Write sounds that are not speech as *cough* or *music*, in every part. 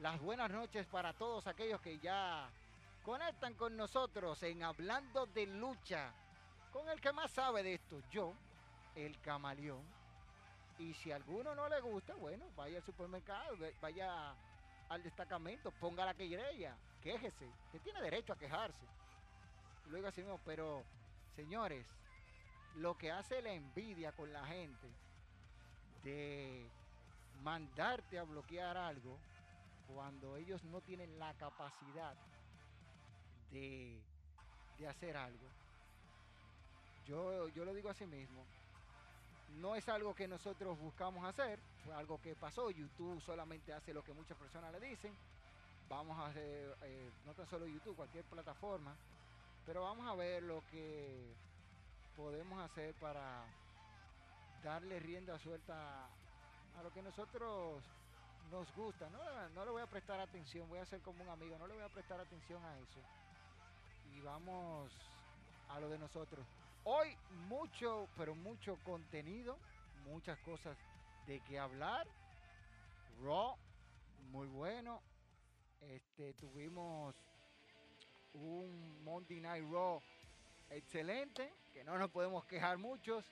las buenas noches para todos aquellos que ya conectan con nosotros en Hablando de Lucha, con el que más sabe de esto, yo, el camaleón. Y si a alguno no le gusta, bueno, vaya al supermercado, vaya al destacamento, ponga la querella, quéjese. Usted tiene derecho a quejarse. Luego así mismo, pero señores, lo que hace la envidia con la gente de mandarte a bloquear algo cuando ellos no tienen la capacidad de, hacer algo. Yo, yo lo digo así mismo. No es algo que nosotros buscamos hacer, fue algo que pasó. YouTube solamente hace lo que muchas personas le dicen. Vamos a hacer, eh, no tan solo YouTube, cualquier plataforma, pero vamos a ver lo que podemos hacer para darle rienda suelta a lo que nosotros nos gusta. No, no le voy a prestar atención, voy a ser como un amigo, no le voy a prestar atención a eso. Y vamos a lo de nosotros. Hoy mucho, pero mucho contenido, muchas cosas de qué hablar. Raw, muy bueno. Este, tuvimos un Monday Night Raw excelente, que no nos podemos quejar muchos.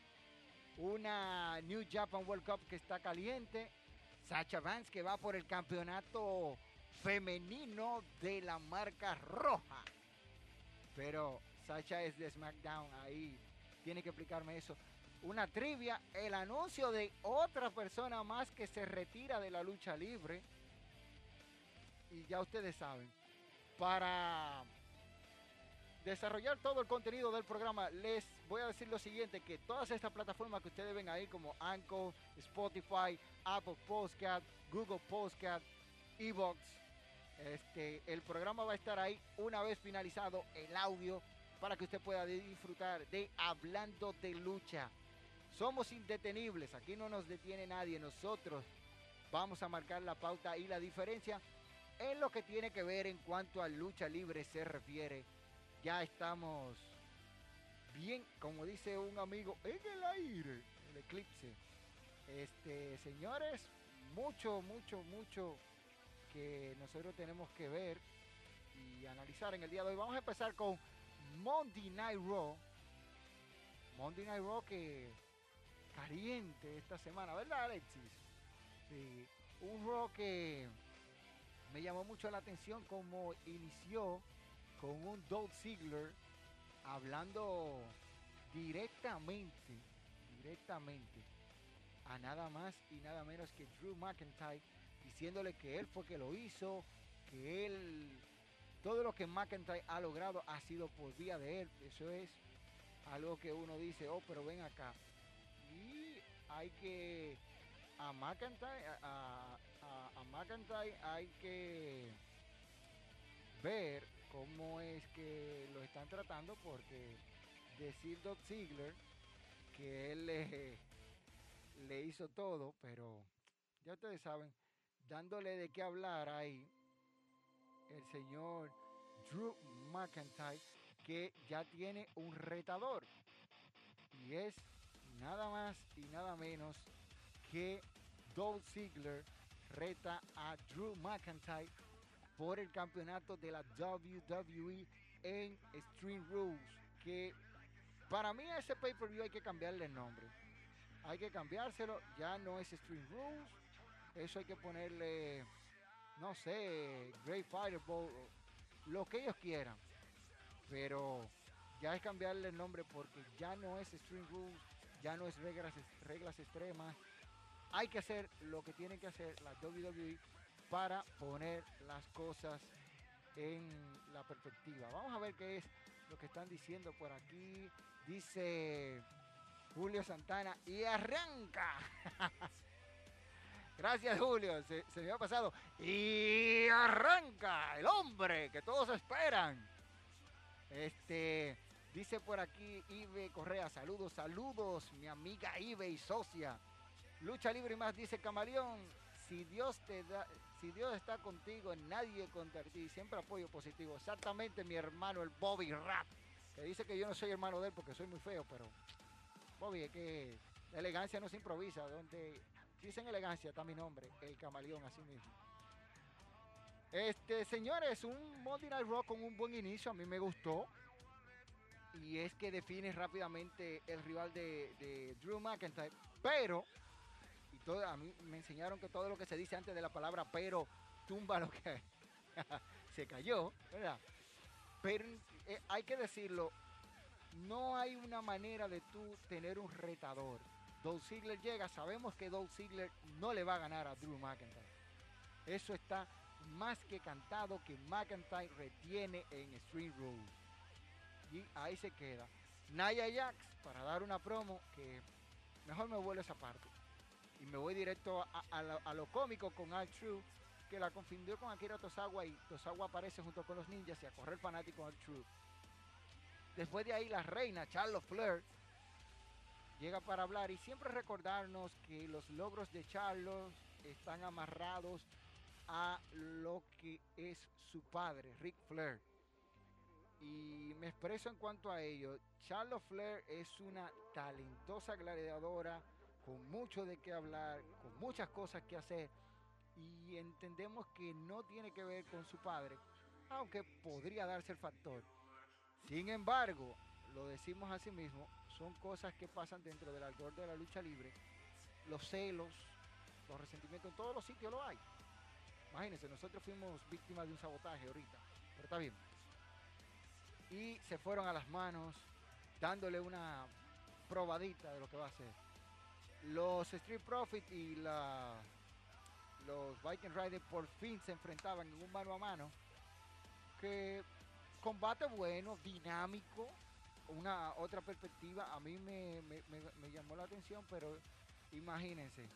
Una New Japan World Cup que está caliente. Sacha Vance que va por el campeonato femenino de la marca roja. Pero Sacha es de SmackDown, ahí tiene que explicarme eso. Una trivia, el anuncio de otra persona más que se retira de la lucha libre. Y ya ustedes saben, para desarrollar todo el contenido del programa, les voy a decir lo siguiente, que todas estas plataformas que ustedes ven ahí como Anchor, Spotify, Apple Podcast, Google Podcast, Evox, este, el programa va a estar ahí una vez finalizado el audio para que usted pueda disfrutar de Hablando de Lucha. Somos indetenibles, aquí no nos detiene nadie, nosotros vamos a marcar la pauta y la diferencia en lo que tiene que ver en cuanto a lucha libre se refiere ya estamos bien, como dice un amigo, en el aire, el eclipse. Este, señores, mucho, mucho, mucho que nosotros tenemos que ver y analizar en el día de hoy. Vamos a empezar con Monday Night Raw. Monday Night Raw que caliente esta semana, ¿verdad, Alexis? Sí, un Raw que me llamó mucho la atención como inició con un Dolph Ziggler hablando directamente, directamente a nada más y nada menos que Drew McIntyre, diciéndole que él fue que lo hizo, que él, todo lo que McIntyre ha logrado ha sido por vía de él. Eso es algo que uno dice, oh, pero ven acá. Y hay que, a McIntyre, a, a McIntyre hay que ver cómo es que lo están tratando, porque decir Doc Ziegler que él le, *laughs* le hizo todo, pero ya ustedes saben, dándole de qué hablar ahí, el señor Drew McIntyre, que ya tiene un retador. Y es nada más y nada menos que Dolph Ziggler reta a Drew McIntyre por el campeonato de la WWE en Stream Rules. Que para mí ese pay-per-view hay que cambiarle el nombre. Hay que cambiárselo. Ya no es Stream Rules. Eso hay que ponerle, no sé, Great Fireball, lo que ellos quieran. Pero ya es cambiarle el nombre porque ya no es Stream Rules, ya no es reglas, reglas extremas. Hay que hacer lo que tienen que hacer la WWE para poner las cosas en la perspectiva. Vamos a ver qué es lo que están diciendo por aquí. Dice Julio Santana y arranca. *laughs* Gracias Julio, se, me ha pasado. Y arranca el hombre que todos esperan. Este, dice por aquí Ibe Correa, saludos, saludos, mi amiga Ibe y socia. Lucha libre y más, dice Camaleón si Dios te da, si Dios está contigo, nadie contra ti. Siempre apoyo positivo. Exactamente mi hermano, el Bobby Rat, que dice que yo no soy hermano de él porque soy muy feo, pero Bobby, es que elegancia no se improvisa. Donde dicen elegancia está mi nombre, el camaleón, así mismo. Este, señores, un Monday Night Raw con un buen inicio, a mí me gustó. Y es que define rápidamente el rival de, Drew McIntyre. Pero, todo, a mí me enseñaron que todo lo que se dice antes de la palabra pero tumba lo que *laughs* se cayó, ¿verdad? Pero eh, hay que decirlo, no hay una manera de tú tener un retador. Dolph Ziggler llega, sabemos que Dolph Ziggler no le va a ganar a Drew McIntyre. Eso está más que cantado que McIntyre retiene en Street Road. Y ahí se queda. Naya Jax para dar una promo que mejor me vuelvo esa parte. Y me voy directo a, lo, cómico con Al True, que la confundió con Akira Tosawa y Tosawa aparece junto con los ninjas y a correr fanático Al True. Después de ahí la reina Charlotte Flair llega para hablar y siempre recordarnos que los logros de Charlotte están amarrados a lo que es su padre, Rick Flair. Y me expreso en cuanto a ello. Charlotte Flair es una talentosa gladiadora con mucho de qué hablar, con muchas cosas que hacer. Y entendemos que no tiene que ver con su padre, aunque podría darse el factor. Sin embargo, lo decimos así mismo, son cosas que pasan dentro del algor de la lucha libre. Los celos, los resentimientos, en todos los sitios lo hay. Imagínense, nosotros fuimos víctimas de un sabotaje ahorita, pero está bien. Y se fueron a las manos, dándole una probadita de lo que va a ser. Los Street Profit y la, los Viking Riders por fin se enfrentaban en un mano a mano. Que combate bueno, dinámico, una otra perspectiva. A mí me, me llamó la atención, pero imagínense,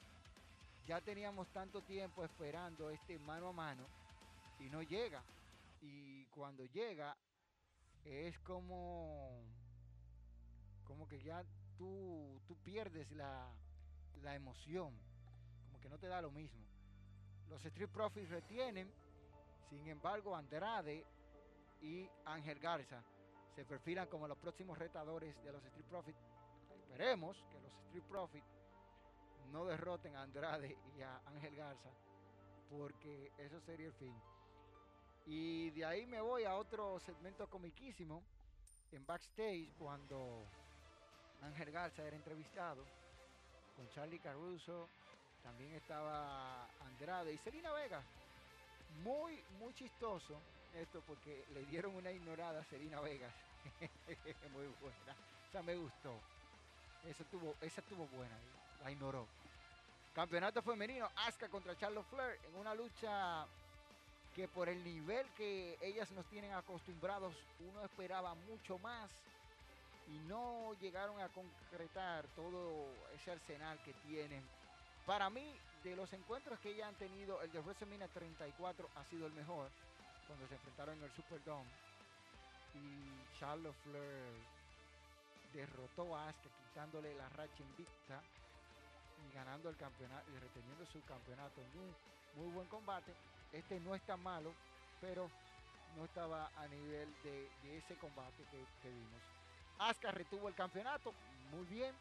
ya teníamos tanto tiempo esperando este mano a mano y no llega. Y cuando llega es como, como que ya tú, tú pierdes la, la emoción, como que no te da lo mismo. Los Street Profits retienen, sin embargo Andrade y Ángel Garza se perfilan como los próximos retadores de los Street Profits. Esperemos que los Street Profits no derroten a Andrade y a Ángel Garza, porque eso sería el fin. Y de ahí me voy a otro segmento comiquísimo, en backstage, cuando Ángel Garza era entrevistado con Charlie Caruso, también estaba Andrade y Selena Vega. Muy, muy chistoso esto porque le dieron una ignorada a Selena Vega. *laughs* muy buena. O me gustó. Eso tuvo, esa estuvo buena, la ignoró. Campeonato femenino, Asuka contra Charlotte Flair en una lucha que por el nivel que ellas nos tienen acostumbrados, uno esperaba mucho más y no llegaron a concretar todo ese arsenal que tienen. Para mí, de los encuentros que ellas han tenido, el de WrestleMania 34 ha sido el mejor, cuando se enfrentaron en el Superdome. Y Charlotte Flair derrotó a Asuka quitándole la racha invicta y ganando el campeonato y reteniendo su campeonato en un muy buen combate. Este no está malo, pero no estaba a nivel de, ese combate que, vimos. Asuka retuvo el campeonato, muy bien,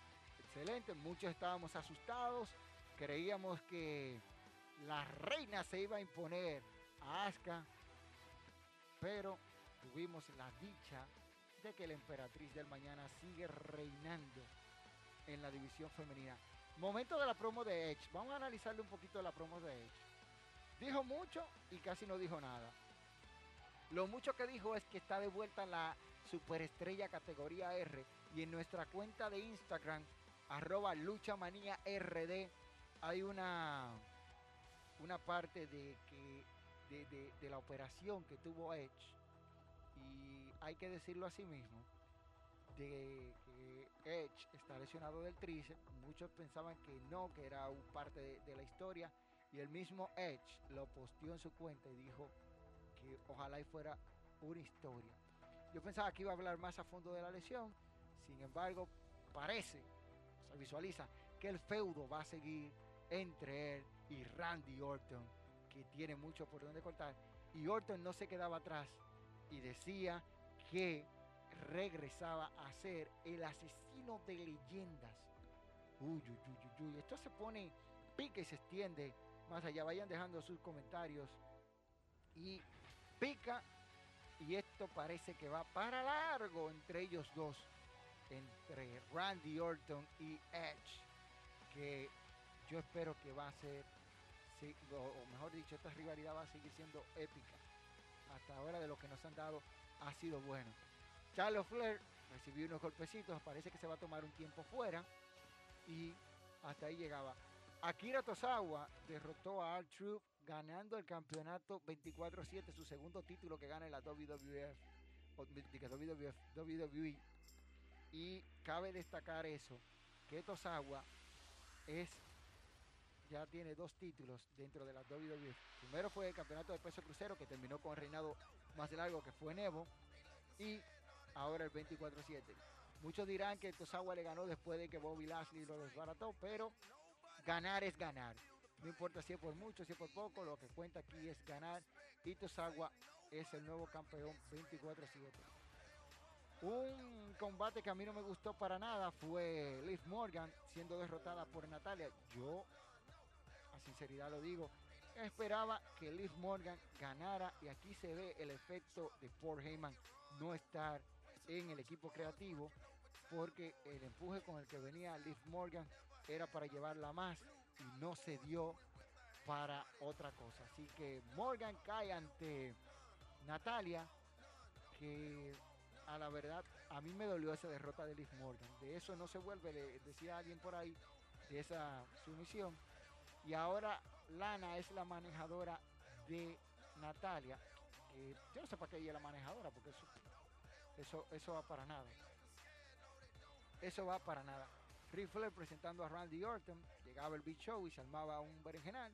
excelente. Muchos estábamos asustados, creíamos que la reina se iba a imponer a Asuka, pero tuvimos la dicha de que la emperatriz del mañana sigue reinando en la división femenina. Momento de la promo de Edge. Vamos a analizarle un poquito la promo de Edge. Dijo mucho y casi no dijo nada. Lo mucho que dijo es que está de vuelta la superestrella categoría R. Y en nuestra cuenta de Instagram, arroba luchamanía RD, hay una, una parte de, que, de, de la operación que tuvo Edge. Y hay que decirlo así mismo de que Edge está lesionado del tríceps. Muchos pensaban que no, que era parte de, la historia. Y el mismo Edge lo posteó en su cuenta y dijo que ojalá y fuera una historia. Yo pensaba que iba a hablar más a fondo de la lesión. Sin embargo, parece, se visualiza que el feudo va a seguir entre él y Randy Orton, que tiene mucho por donde cortar. Y Orton no se quedaba atrás y decía que regresaba a ser el asesino de leyendas. Uy, uy, uy, uy, Esto se pone pique y se extiende más allá. Vayan dejando sus comentarios y pica y esto parece que va para largo entre ellos dos, entre Randy Orton y Edge, que yo espero que va a ser, o mejor dicho, esta rivalidad va a seguir siendo épica. Hasta ahora de lo que nos han dado ha sido bueno. Charles Flair recibió unos golpecitos, parece que se va a tomar un tiempo fuera y hasta ahí llegaba. Akira Tosawa derrotó a R-Truth ganando el campeonato 24-7, su segundo título que gana en la WWF, WWE. Y cabe destacar eso, que Tosawa es, ya tiene dos títulos dentro de la WWF. Primero fue el campeonato de peso crucero que terminó con reinado más largo que fue Nevo. Y ahora el 24-7. Muchos dirán que Tosawa le ganó después de que Bobby Lashley lo desbarató, pero ganar es ganar. No importa si es por mucho, si es por poco, lo que cuenta aquí es ganar. Y Tosagua es el nuevo campeón 24-7. Un combate que a mí no me gustó para nada fue Liv Morgan siendo derrotada por Natalia. Yo, a sinceridad lo digo, esperaba que Liv Morgan ganara y aquí se ve el efecto de Paul Heyman no estar en el equipo creativo porque el empuje con el que venía Liv Morgan era para llevarla más y no se dio para otra cosa. Así que Morgan cae ante Natalia, que a la verdad a mí me dolió esa derrota de Liv Morgan. De eso no se vuelve, decía alguien por ahí, de esa sumisión. Y ahora Lana es la manejadora de Natalia. yo no sé para qué ella es la manejadora, porque eso, eso, eso va para nada. Eso va para nada. Ric presentando a Randy Orton, llegaba el Big Show y se armaba un berenjenal.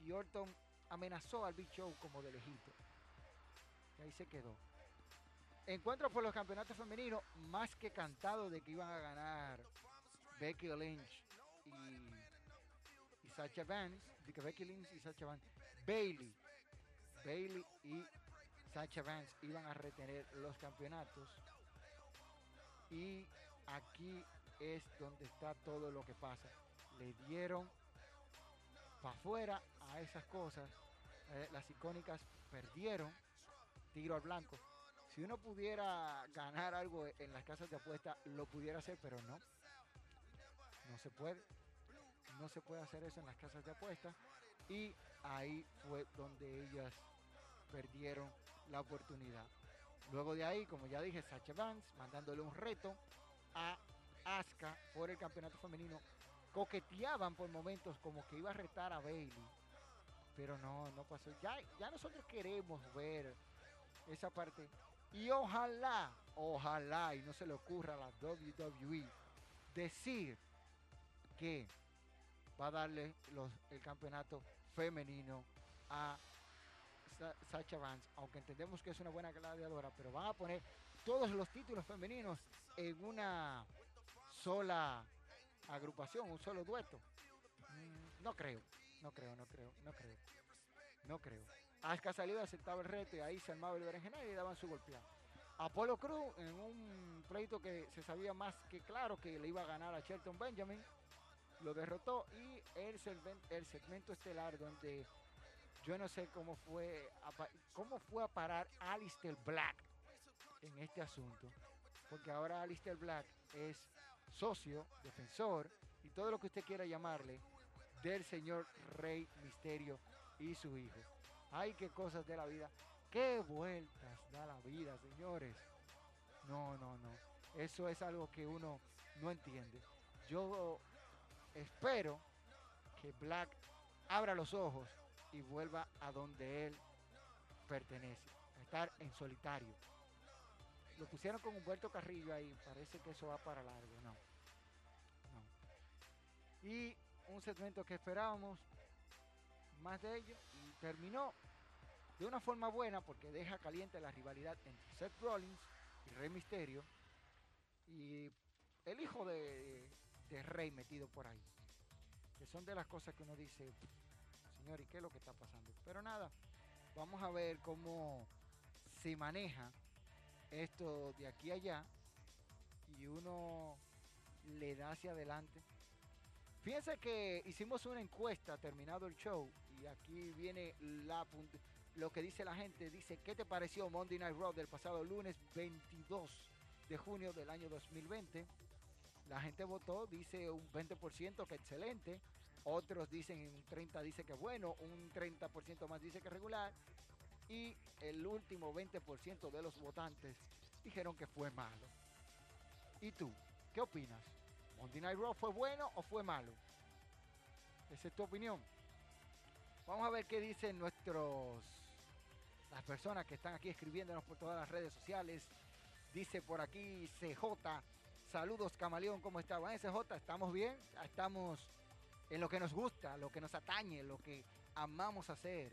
Y Orton amenazó al Big Show como de lejito. Y ahí se quedó. Encuentro por los campeonatos femeninos, más que cantado de que iban a ganar Becky Lynch y, y Sacha Vance, Becky Lynch y Sacha Vance, Bailey, Bailey y Sacha Vance iban a retener los campeonatos. Y aquí es donde está todo lo que pasa. Le dieron para afuera a esas cosas. Eh, las icónicas perdieron tiro al blanco. Si uno pudiera ganar algo en las casas de apuesta, lo pudiera hacer, pero no. No se puede. No se puede hacer eso en las casas de apuesta. Y ahí fue donde ellas perdieron la oportunidad. Luego de ahí, como ya dije, Sacha Vance mandándole un reto a Asuka por el campeonato femenino. Coqueteaban por momentos como que iba a retar a Bailey. Pero no, no pasó. Ya, ya nosotros queremos ver esa parte. Y ojalá, ojalá, y no se le ocurra a la WWE decir que va a darle el campeonato femenino a Sacha Vance, aunque entendemos que es una buena gladiadora, pero van a poner todos los títulos femeninos en una sola agrupación, un solo dueto. Mm, no creo, no creo, no creo, no creo, no creo. Asuka salió, aceptaba el reto y ahí se armaba el berenjenal y daban su golpeada. Apolo Cruz en un pleito que se sabía más que claro que le iba a ganar a Shelton Benjamin, lo derrotó y el, el segmento estelar donde yo no sé cómo fue, cómo fue a parar Alistair Black en este asunto, porque ahora Alistair Black es socio, defensor y todo lo que usted quiera llamarle del señor Rey Misterio y su hijo. Ay, qué cosas de la vida. Qué vueltas da la vida, señores. No, no, no. Eso es algo que uno no entiende. Yo espero que Black abra los ojos y vuelva a donde él pertenece, a estar en solitario lo pusieron con Humberto Carrillo ahí, parece que eso va para largo, no. Y un segmento que esperábamos más de ello y terminó de una forma buena porque deja caliente la rivalidad entre Seth Rollins y Rey Misterio y el hijo de, de Rey metido por ahí. Que son de las cosas que uno dice, señor, ¿y qué es lo que está pasando? Pero nada, vamos a ver cómo se maneja esto de aquí a allá y uno le da hacia adelante. Fíjense que hicimos una encuesta terminado el show y aquí viene la lo que dice la gente. Dice, ¿qué te pareció Monday Night Raw del pasado lunes 22 de junio del año 2020? La gente votó, dice un 20% que excelente, otros dicen un 30% dice que bueno, un 30% más dice que regular y el último 20% de los votantes dijeron que fue malo. ¿Y tú? ¿Qué opinas? ¿Monday Night Raw fue bueno o fue malo? Esa es tu opinión. Vamos a ver qué dicen nuestros las personas que están aquí escribiéndonos por todas las redes sociales. Dice por aquí CJ, saludos Camaleón, ¿cómo está? CJ, ¿estamos bien? Estamos en lo que nos gusta, lo que nos atañe, lo que amamos hacer.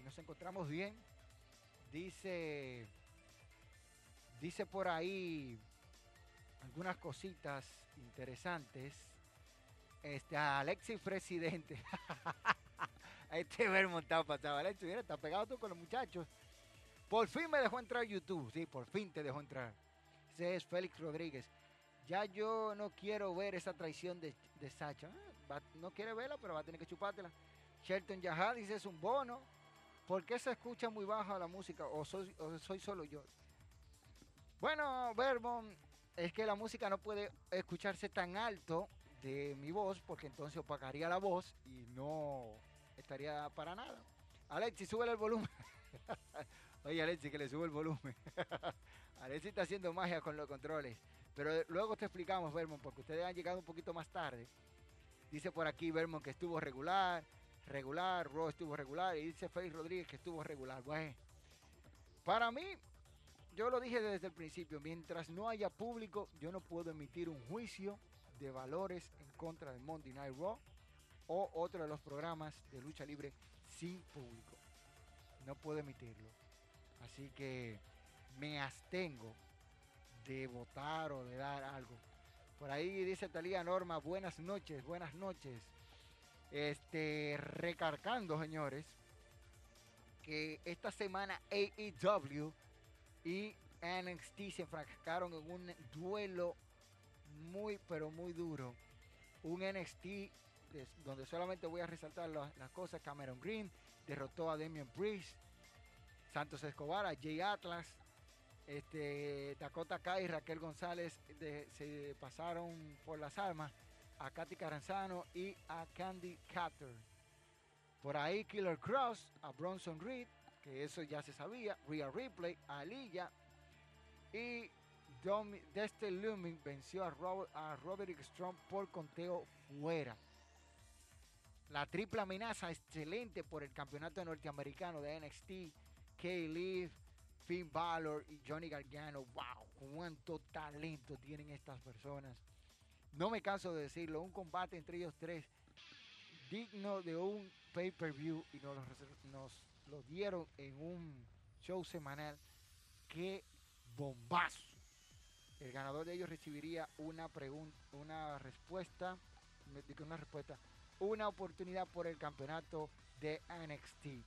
Y nos encontramos bien. Dice, dice por ahí algunas cositas interesantes. Este, Alexis Presidente. *laughs* este Vermont está pasado. Alexis, mira, está pegado tú con los muchachos. Por fin me dejó entrar YouTube. Sí, por fin te dejó entrar. Ese es Félix Rodríguez. Ya yo no quiero ver esa traición de, de Sacha. Ah, no quiere verla, pero va a tener que chupártela. Shelton Yahad dice es un bono. ¿Por qué se escucha muy baja la música? ¿O soy, solo yo? Bueno, Vermont, es que la música no puede escucharse tan alto de mi voz porque entonces opagaría la voz y no estaría para nada. Alexi, sube el volumen. *laughs* Oye, Alexi, que le sube el volumen. *laughs* Alexi está haciendo magia con los controles. Pero luego te explicamos, Vermont, porque ustedes han llegado un poquito más tarde. Dice por aquí Vermont que estuvo regular, regular, Ro estuvo regular, y dice Félix Rodríguez que estuvo regular. Bueno, para mí, yo lo dije desde el principio, mientras no haya público, yo no puedo emitir un juicio de valores en contra de Monday Night Raw o otro de los programas de lucha libre sin público. No puedo emitirlo. Así que me abstengo de votar o de dar algo. Por ahí dice Talía Norma, buenas noches, buenas noches. Este, recargando, señores, que esta semana AEW y NXT se enfrascaron en un duelo muy, pero muy duro. Un NXT donde solamente voy a resaltar las, cosas. Cameron Green derrotó a Damian Priest. Santos Escobar, a Jay Atlas. Este, Dakota Kai y Raquel González se pasaron por las armas a Katy Caranzano y a Candy Catter. Por ahí Killer Cross, a Bronson Reed, que eso ya se sabía, Rhea Ripley, a Aliyah y Dexter Lumen venció a, a Roderick Strong por conteo fuera. La triple amenaza excelente por el campeonato norteamericano de NXT, Lee, Finn Balor y Johnny Gargano. ¡Wow! ¡Cuánto talento tienen estas personas! No me canso de decirlo, un combate entre ellos tres digno de un pay-per-view y nos, nos lo dieron en un show semanal. ¡Qué bombazo! El ganador de ellos recibiría una pregunta, una respuesta, una respuesta, una oportunidad por el campeonato de NXT.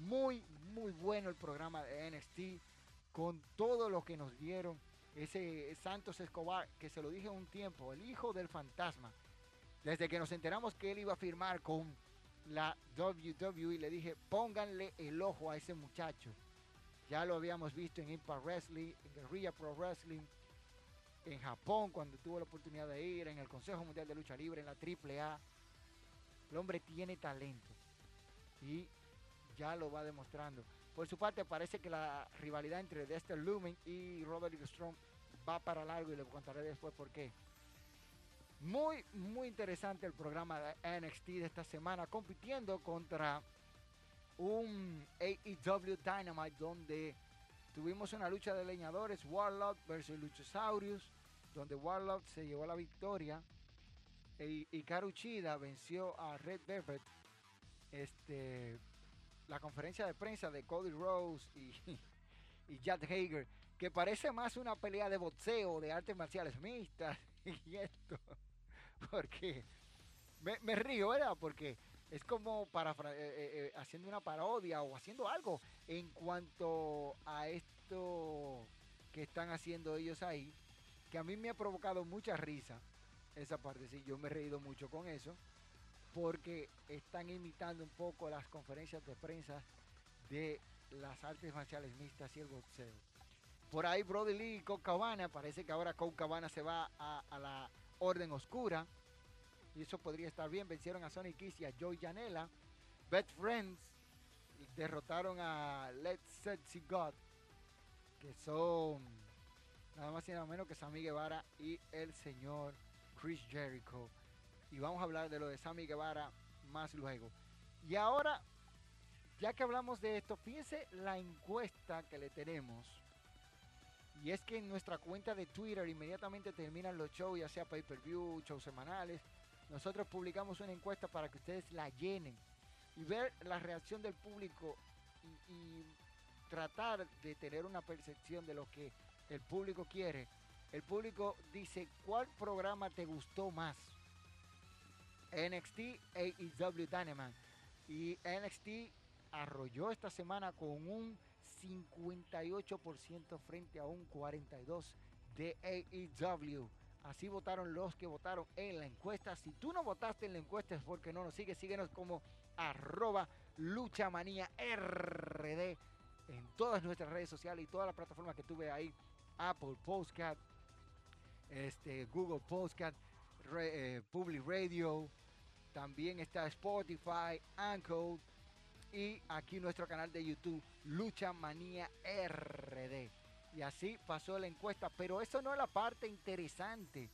Muy, muy bueno el programa de NXT con todo lo que nos dieron. Ese Santos Escobar, que se lo dije un tiempo, el hijo del fantasma. Desde que nos enteramos que él iba a firmar con la WWE, le dije, pónganle el ojo a ese muchacho ya lo habíamos visto en Impact Wrestling, en Guerrilla Pro Wrestling, en Japón cuando tuvo la oportunidad de ir, en el Consejo Mundial de Lucha Libre, en la AAA. El hombre tiene talento y ya lo va demostrando. Por su parte, parece que la rivalidad entre Dexter Lumen y Robert Strong va para largo y le contaré después por qué. Muy, muy interesante el programa de NXT de esta semana, compitiendo contra un AEW Dynamite donde tuvimos una lucha de leñadores, Warlock versus Luchasaurus, donde Warlock se llevó la victoria y Karuchida venció a Red Velvet. Este, la conferencia de prensa de Cody Rose y, *laughs* y Jack Hager, que parece más una pelea de boxeo, de artes marciales mixtas *laughs* y esto, porque me, me río, ¿verdad? Porque es como para eh, eh, eh, haciendo una parodia o haciendo algo en cuanto a esto que están haciendo ellos ahí, que a mí me ha provocado mucha risa esa parte, sí, yo me he reído mucho con eso, porque están imitando un poco las conferencias de prensa de las artes marciales mixtas y el boxeo. Por ahí Brody Lee y Colt Cabana, parece que ahora Colt Cabana se va a, la Orden Oscura. Y eso podría estar bien. Vencieron a Sonic Kiss y a Joey Janela. Best Friends derrotaron a Let's Set See God. Que son nada más y nada menos que Sammy Guevara y el señor Chris Jericho. Y vamos a hablar de lo de Sammy Guevara más luego. Y ahora, ya que hablamos de esto, fíjense la encuesta que le tenemos. Y es que en nuestra cuenta de Twitter inmediatamente terminan los shows, ya sea pay-per-view, shows semanales. Nosotros publicamos una encuesta para que ustedes la llenen y ver la reacción del público y, y tratar de tener una percepción de lo que el público quiere. El público dice, ¿cuál programa te gustó más? NXT, AEW Dynamite. Y NXT arrolló esta semana con un 58% frente a un 42% de AEW. Así votaron los que votaron en la encuesta. Si tú no votaste en la encuesta es porque no nos sigues. Síguenos como arroba luchamanía RD en todas nuestras redes sociales y todas las plataformas que tuve ahí. Apple Postcat, este, Google Postcat, Re, eh, Public Radio, también está Spotify, Anchor y aquí nuestro canal de YouTube, Lucha Manía RD. Y así pasó la encuesta, pero eso no es la parte interesante,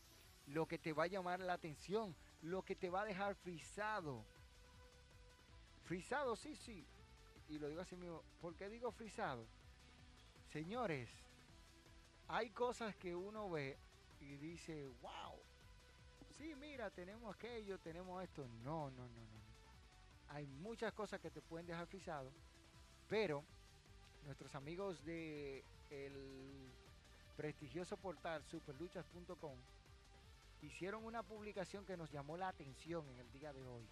lo que te va a llamar la atención, lo que te va a dejar frisado. Frisado, sí, sí. Y lo digo así mismo. ¿Por qué digo frisado? Señores, hay cosas que uno ve y dice, wow, mira, tenemos aquello, tenemos esto. No, no, no, no. Hay muchas cosas que te pueden dejar frisado, pero nuestros amigos de el prestigioso portal superluchas.com hicieron una publicación que nos llamó la atención en el día de hoy.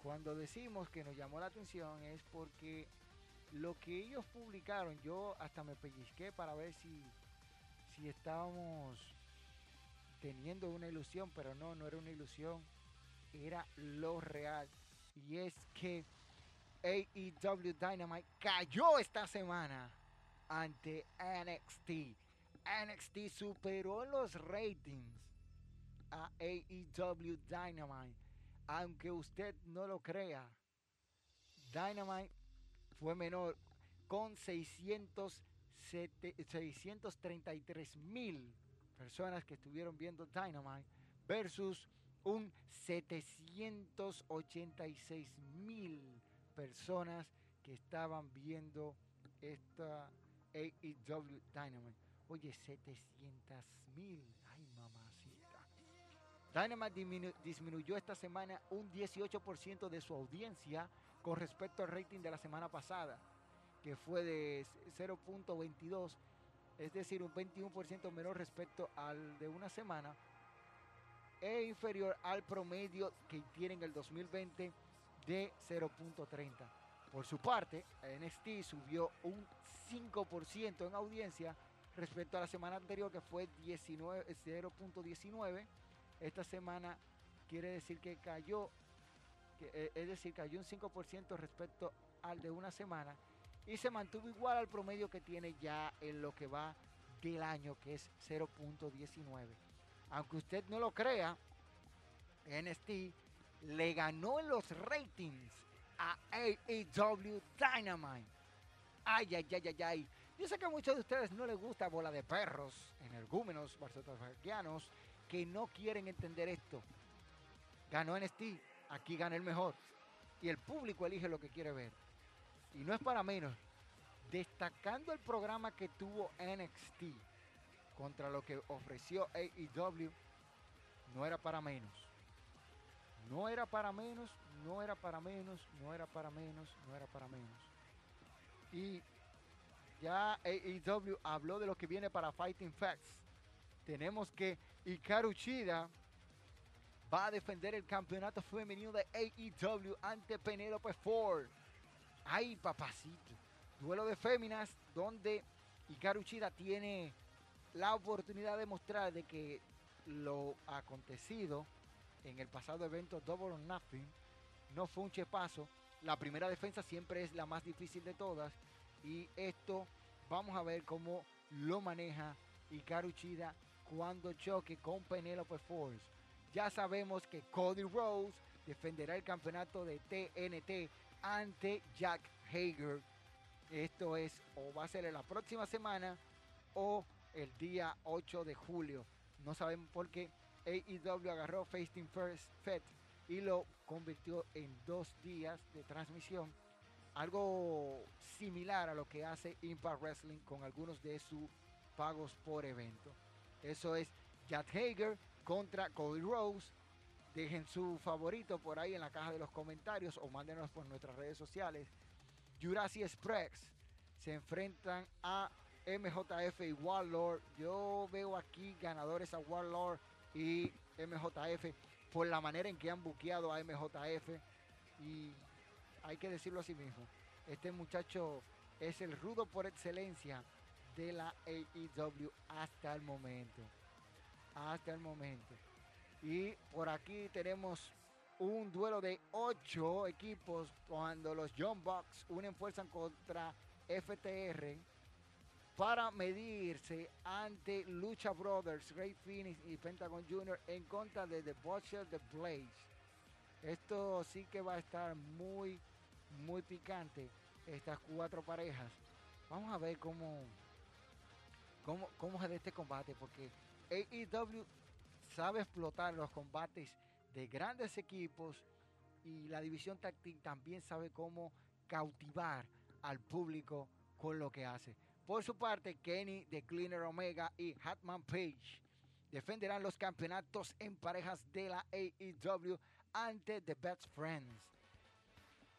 Cuando decimos que nos llamó la atención es porque lo que ellos publicaron, yo hasta me pellizqué para ver si, si estábamos teniendo una ilusión, pero no, no era una ilusión, era lo real. Y es que AEW Dynamite cayó esta semana ante NXT. NXT superó los ratings a AEW Dynamite. Aunque usted no lo crea, Dynamite fue menor con 600, 633 mil personas que estuvieron viendo Dynamite versus un 786 mil personas que estaban viendo esta AEW Dynamite. Oye, 700 mil. Ay, mamacita. Dynamite disminuyó esta semana un 18% de su audiencia con respecto al rating de la semana pasada, que fue de 0.22, es decir, un 21% menor respecto al de una semana, e inferior al promedio que tiene en el 2020 de 0.30. Por su parte, NXT subió un 5% en audiencia respecto a la semana anterior que fue 0.19. Esta semana quiere decir que cayó eh, es decir, cayó un 5% respecto al de una semana y se mantuvo igual al promedio que tiene ya en lo que va del año, que es 0.19. Aunque usted no lo crea, NXT le ganó en los ratings a AEW Dynamite. Ay, ay, ay, ay, ay. Yo sé que a muchos de ustedes no les gusta bola de perros, energúmenos, barcelonianos, que no quieren entender esto. Ganó NXT aquí gana el mejor. Y el público elige lo que quiere ver. Y no es para menos. Destacando el programa que tuvo NXT contra lo que ofreció AEW, no era para menos. No era para menos, no era para menos, no era para menos, no era para menos. Y ya AEW habló de lo que viene para Fighting Facts. Tenemos que Ikaru Chida va a defender el campeonato femenino de AEW ante Penelope Ford. Ay, papacito. Duelo de féminas donde Hikaru Chida tiene la oportunidad de mostrar de que lo acontecido en el pasado evento Double or Nothing no fue un chepazo la primera defensa siempre es la más difícil de todas. Y esto vamos a ver cómo lo maneja Hikaru Chida cuando choque con Penelope Force. Ya sabemos que Cody Rose defenderá el campeonato de TNT ante Jack Hager. Esto es o va a ser en la próxima semana o el día 8 de julio. No sabemos por qué AEW agarró Facing First Fed y lo convirtió en dos días de transmisión. Algo similar a lo que hace Impact Wrestling con algunos de sus pagos por evento. Eso es Jack Hager contra Cody Rose. Dejen su favorito por ahí en la caja de los comentarios o mándenos por nuestras redes sociales. Jurassic Express se enfrentan a MJF y Warlord. Yo veo aquí ganadores a Warlord y MJF por la manera en que han buqueado a MJF. Y hay que decirlo así mismo. Este muchacho es el rudo por excelencia de la AEW hasta el momento. Hasta el momento. Y por aquí tenemos un duelo de ocho equipos cuando los John Bucks unen fuerzas contra FTR para medirse ante Lucha Brothers, Great Phoenix y Pentagon Jr. en contra de The Butcher The Blaze. Esto sí que va a estar muy, muy picante, estas cuatro parejas. Vamos a ver cómo, cómo, cómo es de este combate, porque AEW sabe explotar los combates de grandes equipos y la división táctil también sabe cómo cautivar al público con lo que hace. Por su parte, Kenny de Cleaner Omega y Hatman Page defenderán los campeonatos en parejas de la AEW ante The Best Friends.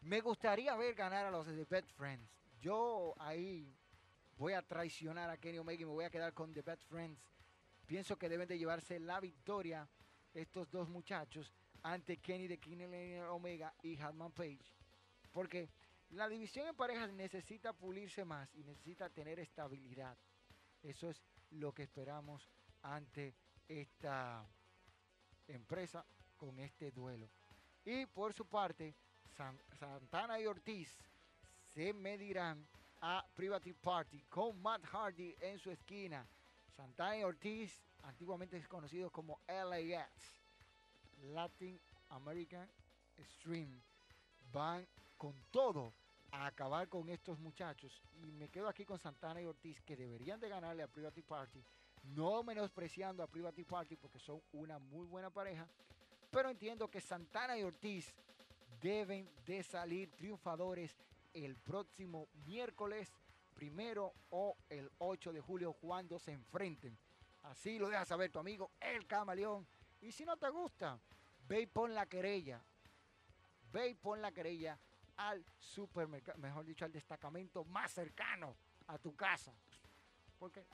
Me gustaría ver ganar a los The Best Friends. Yo ahí voy a traicionar a Kenny Omega y me voy a quedar con The Best Friends. Pienso que deben de llevarse la victoria estos dos muchachos ante Kenny de Cleaner Omega y Hatman Page. Porque la división en parejas necesita pulirse más y necesita tener estabilidad. Eso es lo que esperamos ante esta empresa con este duelo. Y por su parte, Santana y Ortiz se medirán a Private Party con Matt Hardy en su esquina. Santana Ortiz, antiguamente conocidos como LAX, Latin American Stream, van con todo a acabar con estos muchachos. Y me quedo aquí con Santana y Ortiz, que deberían de ganarle a Private Party. No menospreciando a Private Party porque son una muy buena pareja. Pero entiendo que Santana y Ortiz deben de salir triunfadores el próximo miércoles primero o el 8 de julio cuando se enfrenten. Así lo deja saber tu amigo el camaleón. Y si no te gusta, ve y pon la querella. Ve y pon la querella al supermercado, mejor dicho, al destacamento más cercano a tu casa. Porque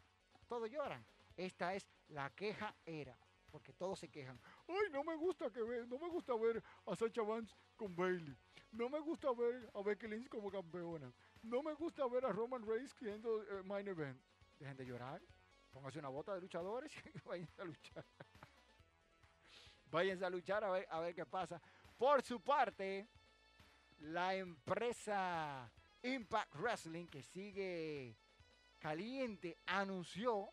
todos lloran. Esta es la queja era. Porque todos se quejan. Ay, no me gusta que ver, no me gusta ver a Sacha Vance con Bailey. No me gusta ver a Becky Lynch como campeona. No me gusta ver a Roman Reigns queriendo eh, main event. Dejen de llorar. Pónganse una bota de luchadores *laughs* y vayan a luchar. Váyanse a luchar a ver, a ver qué pasa. Por su parte, la empresa Impact Wrestling, que sigue caliente, anunció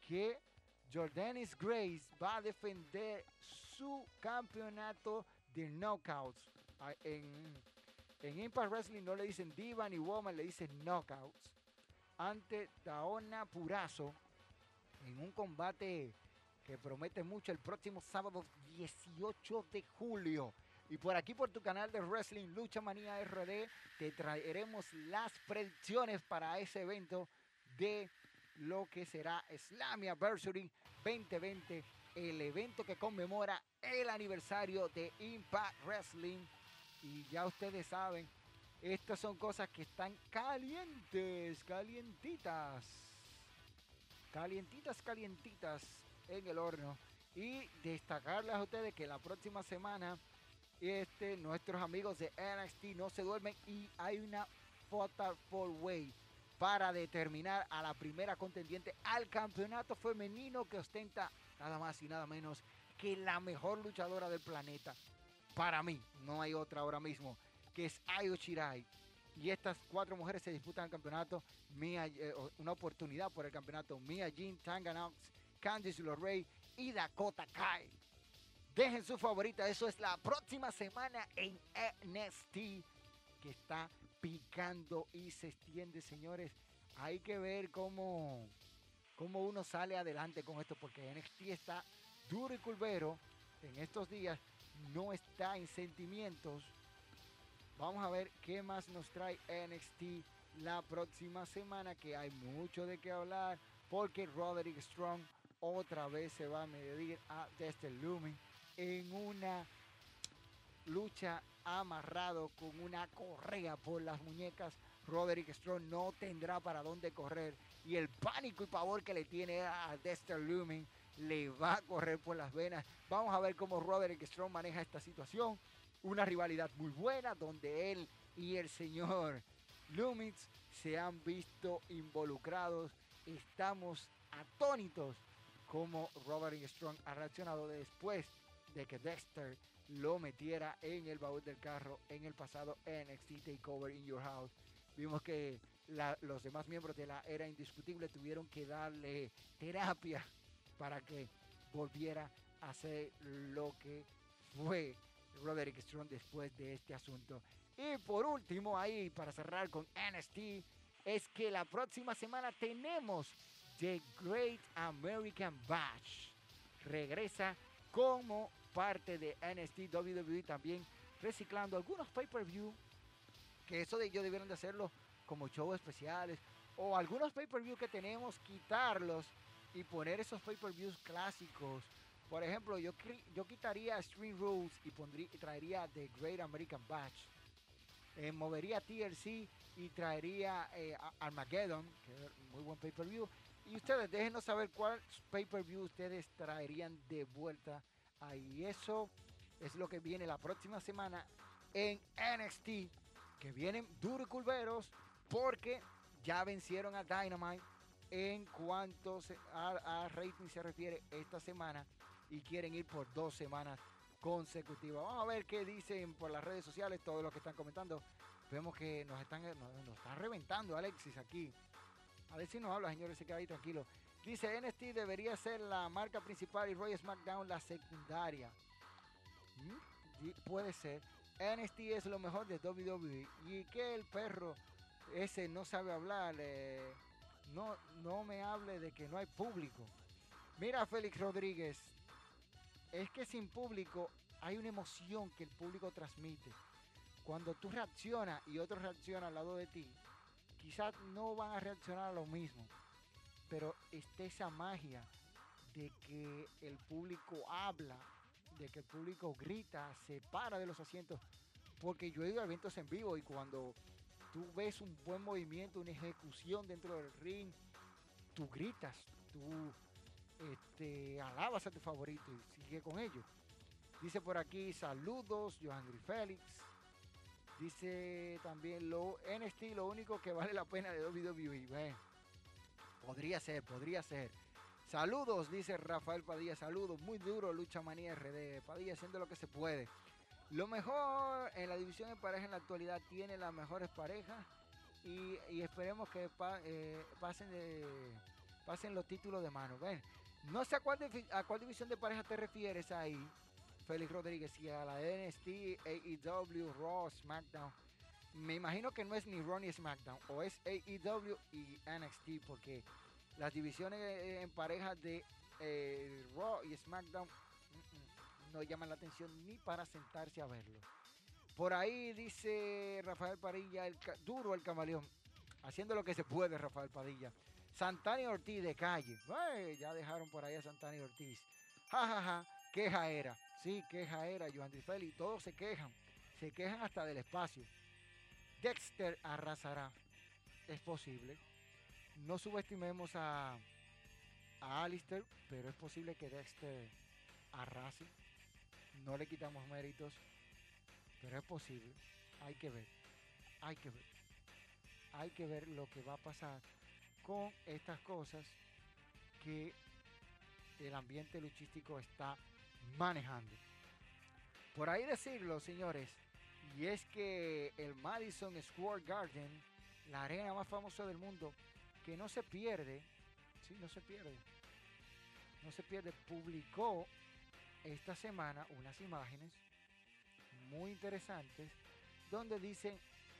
que Jordanis Grace va a defender su campeonato de knockouts. Ah, en, en Impact Wrestling no le dicen diva ni woman, le dicen knockouts. Ante Daona Purazo en un combate que promete mucho el próximo sábado 18 de julio. Y por aquí, por tu canal de Wrestling Lucha Manía RD, te traeremos las predicciones para ese evento de lo que será Anniversary 2020, el evento que conmemora el aniversario de Impact Wrestling. Y ya ustedes saben, estas son cosas que están calientes, calientitas. Calientitas, calientitas en el horno. Y destacarles a ustedes que la próxima semana este, nuestros amigos de NXT no se duermen y hay una Fatal Four Way para determinar a la primera contendiente al campeonato femenino que ostenta nada más y nada menos que la mejor luchadora del planeta. Para mí, no hay otra ahora mismo. que es Ayo Shirai. Y estas cuatro mujeres se disputan el campeonato, Mia, eh, una oportunidad por el campeonato. Mia Jean, Tanganox, Candice LeRae y Dakota Kai. Dejen su favorita, eso es la próxima semana en NXT que está picando y se extiende, señores. Hay que ver cómo, cómo uno sale adelante con esto, porque NXT está duro y culvero en estos días, no está en sentimientos. Vamos a ver qué más nos trae NXT la próxima semana, que hay mucho de qué hablar, porque Roderick Strong otra vez se va a medir a Dexter Lumen en una lucha amarrado con una correa por las muñecas. Roderick Strong no tendrá para dónde correr y el pánico y pavor que le tiene a Dexter Lumen le va a correr por las venas. Vamos a ver cómo Roderick Strong maneja esta situación. Una rivalidad muy buena donde él y el señor Lumix se han visto involucrados. Estamos atónitos como Roderick Strong ha reaccionado después de que Dexter lo metiera en el baúl del carro en el pasado NXT Takeover in Your House. Vimos que los demás miembros de la era indiscutible tuvieron que darle terapia para que volviera a ser lo que fue Roderick Strong después de este asunto. Y por último, ahí para cerrar con NXT, es que la próxima semana tenemos The Great American Bash. Regresa como parte de NXT WWE también reciclando algunos pay-per-view que eso de ellos debieron de hacerlo como shows especiales o algunos pay-per-view que tenemos quitarlos y poner esos pay-per-views clásicos. Por ejemplo, yo, yo quitaría Stream Rules y, pondría, y traería The Great American Bash. Eh, movería TLC y traería eh, Armageddon, que es muy buen pay-per-view. Y ustedes déjenos saber cuál pay-per-view ustedes traerían de vuelta ahí. Eso es lo que viene la próxima semana en NXT, que vienen duros y culveros porque ya vencieron a Dynamite en cuanto a, rating se refiere esta semana y quieren ir por dos semanas consecutivas. Vamos a ver qué dicen por las redes sociales, todos los que están comentando. Vemos que nos están, nos, están reventando Alexis aquí. A ver si nos habla, señores, se queda ahí tranquilo. Dice NXT debería ser la marca principal y Roy SmackDown la secundaria. ¿Mm? Puede ser. NXT es lo mejor de WWE. Y que el perro ese no sabe hablar. Eh, no, no me hable de que no hay público. Mira, Félix Rodríguez, es que sin público hay una emoción que el público transmite. Cuando tú reaccionas y otro reacciona al lado de ti, quizás no van a reaccionar a lo mismo, pero está esa magia de que el público habla, de que el público grita, se para de los asientos, porque yo he ido a eventos en vivo y cuando tú ves un buen movimiento, una ejecución dentro del ring, tú gritas, tú este, alabas a tu favorito y sigue con ello. Dice por aquí, saludos, Johan Félix. Dice también lo NXT, lo único que vale la pena de WWE. podría ser, podría ser. Saludos, dice Rafael Padilla, saludos, muy duro, lucha manía RD. Padilla haciendo lo que se puede. Lo mejor en la división de pareja en la actualidad tiene las mejores parejas y, esperemos que eh, pasen, pasen los títulos de mano. Ven, no sé a cuál, a cuál división de pareja te refieres ahí, Félix Rodríguez, si a la NXT, AEW, Raw, SmackDown. Me imagino que no es ni Raw ni SmackDown, o es AEW y NXT, porque las divisiones en pareja de eh, Raw y SmackDown no llaman la atención ni para sentarse a verlo. Por ahí dice Rafael Padilla, el duro el camaleón, haciendo lo que se puede Rafael Padilla. Santani Ortiz de calle. ya dejaron por ahí a Santani Ortiz. Ja, ja, ja, queja era. Sí, queja era, Joan Feli. Todos se quejan. Se quejan hasta del espacio. Dexter arrasará. Es posible. No subestimemos a, a Alistair, pero es posible que Dexter arrase no le quitamos méritos, pero es posible. Hay que ver, hay que ver, hay que ver lo que va a pasar con estas cosas que el ambiente luchístico está manejando. Por ahí decirlo, señores, Y es que el Madison Square Garden, la arena más famosa del mundo, que no se pierde, sí, no se pierde, no se pierde, publicó esta semana unas imágenes muy interesantes donde dicen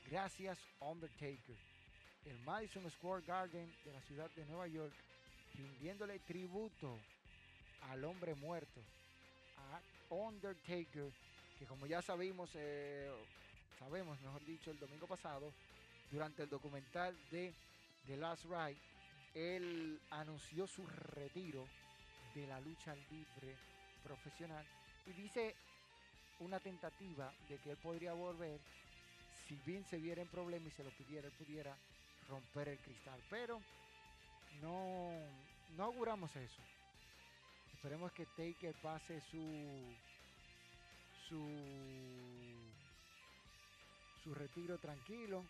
gracias Undertaker. El Madison Square Garden de la ciudad de Nueva York rindiéndole tributo al hombre muerto, a Undertaker, que como ya sabemos, eh, sabemos, mejor dicho, el domingo pasado, durante el documental de The Last Ride, él anunció su retiro de la lucha libre profesional y dice una tentativa de que él podría volver si bien se viera en problema y se lo pidiera, él pudiera romper el cristal. Pero no, no auguramos eso. Esperemos que Taker pase su su su retiro tranquilo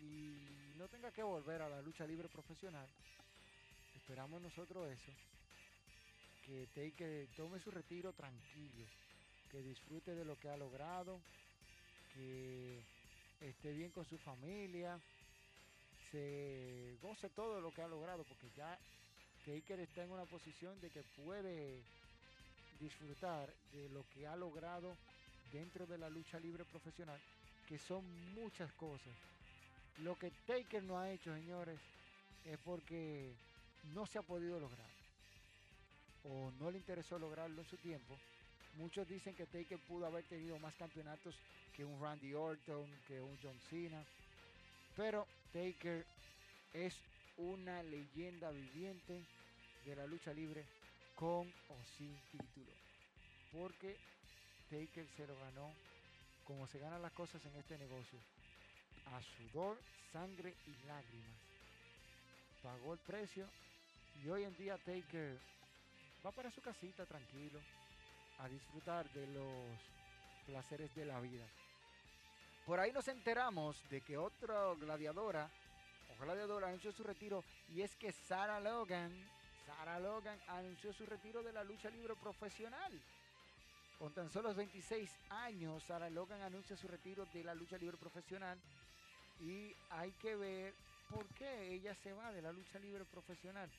y no tenga que volver a la lucha libre profesional. Esperamos nosotros eso. Que Taker tome su retiro tranquilo, que disfrute de lo que ha logrado, que esté bien con su familia, se goce todo lo que ha logrado, porque ya Taker está en una posición de que puede disfrutar de lo que ha logrado dentro de la lucha libre profesional, que son muchas cosas. Lo que Taker no ha hecho, señores, es porque no se ha podido lograr o no le interesó lograrlo en su tiempo. Muchos dicen que Taker pudo haber tenido más campeonatos que un Randy Orton, que un John Cena. Pero Taker es una leyenda viviente de la lucha libre con o sin título. Porque Taker se lo ganó como se ganan las cosas en este negocio. A sudor, sangre y lágrimas. Pagó el precio y hoy en día Taker va para su casita tranquilo a disfrutar de los placeres de la vida. Por ahí nos enteramos de que otra gladiadora o gladiadora anunció su retiro y es que Sarah Logan, Sarah Logan anunció su retiro de la lucha libre profesional. Con tan solo 26 años, Sarah Logan anuncia su retiro de la lucha libre profesional y hay que ver por qué ella se va de la lucha libre profesional.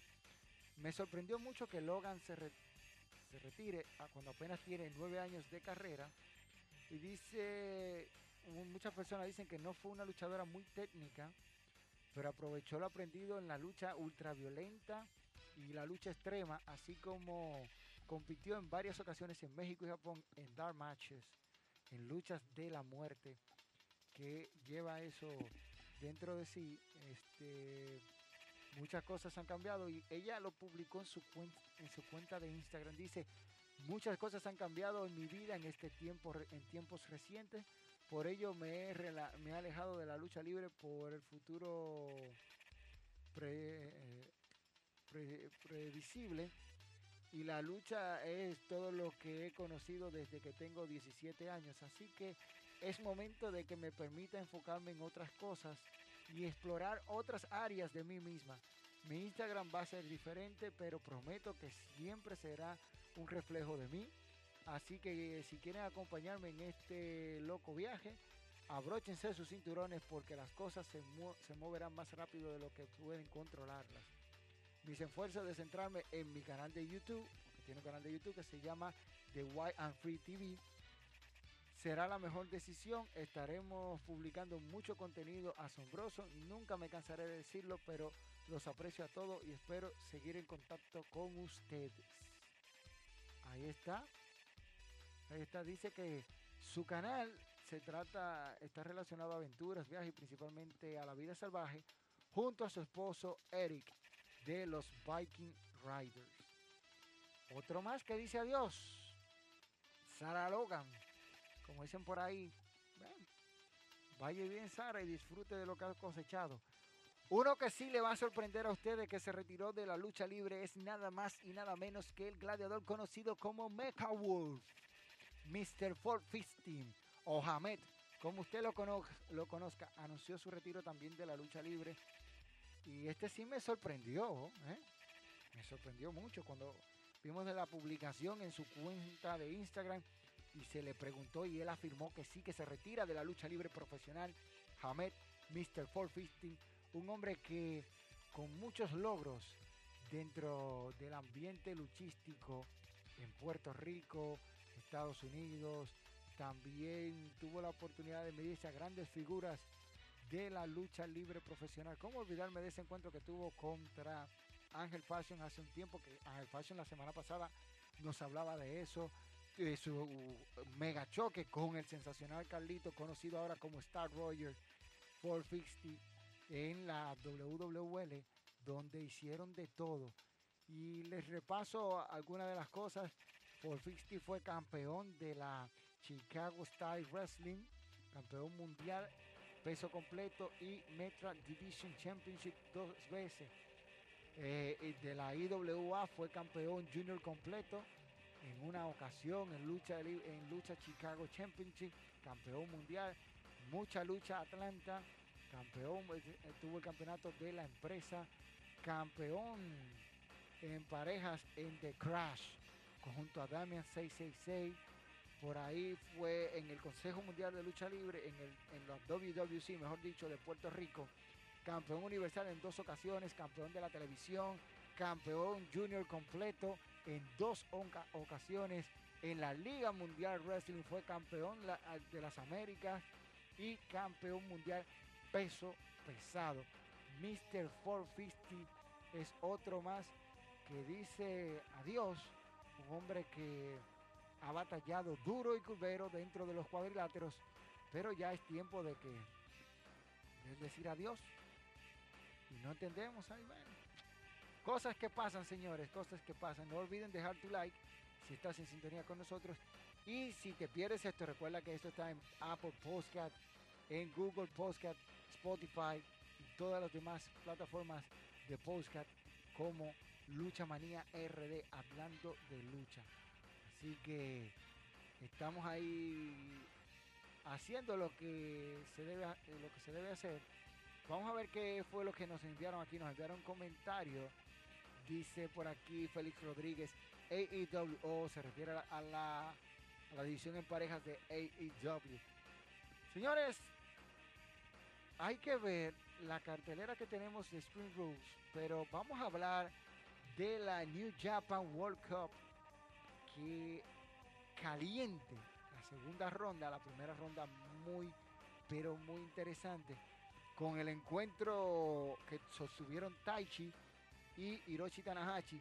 Me sorprendió mucho que Logan se, retire cuando apenas tiene nueve años de carrera. Y dice, muchas personas dicen que no fue una luchadora muy técnica, pero aprovechó lo aprendido en la lucha ultraviolenta y la lucha extrema, así como compitió en varias ocasiones en México y Japón en dark matches, en luchas de la muerte, que lleva eso dentro de sí. Este, muchas cosas han cambiado y ella lo publicó en su cuenta, de Instagram. Dice, muchas cosas han cambiado en mi vida en este tiempo, en tiempos recientes. Por ello me he, me he alejado de la lucha libre por el futuro previsible. Y la lucha es todo lo que he conocido desde que tengo 17 años. Así que es momento de que me permita enfocarme en otras cosas y explorar otras áreas de mí misma. Mi Instagram va a ser diferente, pero prometo que siempre será un reflejo de mí. Así que si quieren acompañarme en este loco viaje, abróchense sus cinturones porque las cosas se, moverán más rápido de lo que pueden controlarlas. Mis esfuerzos de centrarme en mi canal de YouTube, que tiene un canal de YouTube que se llama The White and Free TV, será la mejor decisión. Estaremos publicando mucho contenido asombroso. Nunca me cansaré de decirlo, pero los aprecio a todos y espero seguir en contacto con ustedes. Ahí está. Ahí está. Dice que su canal se trata, está relacionado a aventuras, viajes y principalmente a la vida salvaje, junto a su esposo Eric de los Viking Riders. Otro más que dice adiós. Sarah Logan como dicen por ahí, vaya bien Sara y disfrute de lo que ha cosechado. Uno que sí le va a sorprender a ustedes que se retiró de la lucha libre es nada más y nada menos que el gladiador conocido como Mecha Wolf, Mr. Ford Fisting o Hamed, como usted lo, lo conozca, anunció su retiro también de la lucha libre. Y este sí me sorprendió, ¿eh? me sorprendió mucho cuando vimos la publicación en su cuenta de Instagram y se le preguntó y él afirmó que sí, que se retira de la lucha libre profesional. Hamed Mr. 450, un hombre que con muchos logros dentro del ambiente luchístico en Puerto Rico, Estados Unidos, también tuvo la oportunidad de medirse a grandes figuras de la lucha libre profesional. ¿Cómo olvidarme de ese encuentro que tuvo contra Ángel Fashion hace un tiempo? Que Ángel Fashion la semana pasada nos hablaba de eso, su mega choque con el sensacional Carlito, conocido ahora como Star Roger 450 en la WWL, donde hicieron de todo. Y les repaso algunas de las cosas. 450 fue campeón de la Chicago Style Wrestling, campeón mundial peso completo y Metra Division Championship dos veces. Eh, de la IWA fue campeón junior completo en una ocasión en lucha, en lucha Chicago Championship, campeón mundial, mucha lucha Atlanta, campeón, eh, tuvo el campeonato de la empresa, campeón en parejas en The Crash, conjunto a Damian 666. Por ahí fue en el Consejo Mundial de Lucha Libre, en, el, en WWC, mejor dicho, de Puerto Rico. Campeón universal en dos ocasiones, campeón de la televisión, campeón junior completo en dos ocasiones. En la Liga Mundial Wrestling fue campeón de las Américas y campeón mundial peso pesado. Mr. 450 es otro más que dice adiós, un hombre que ha batallado duro y curvero dentro de los cuadriláteros, pero ya es tiempo de que decir adiós. Y no entendemos, ahí bueno. Cosas que pasan, señores, cosas que pasan. No olviden dejar tu like si estás en sintonía con nosotros. Y si te pierdes esto, recuerda que esto está en Apple Podcast, en Google Podcast, Spotify y todas las demás plataformas de podcast como Lucha Manía RD, hablando de lucha. Así que estamos ahí haciendo lo que se debe, lo que se debe hacer. Vamos a ver qué fue lo que nos enviaron aquí. Nos enviaron un comentario. Dice por aquí Félix Rodríguez, AEW, se refiere a la, a la división en parejas de AEW. Señores, hay que ver la cartelera que tenemos de Spring Rules, pero vamos a hablar de la New Japan World Cup que caliente la segunda ronda, la primera ronda muy, pero muy interesante, con el encuentro que sostuvieron Taichi y Hiroshi Tanahashi.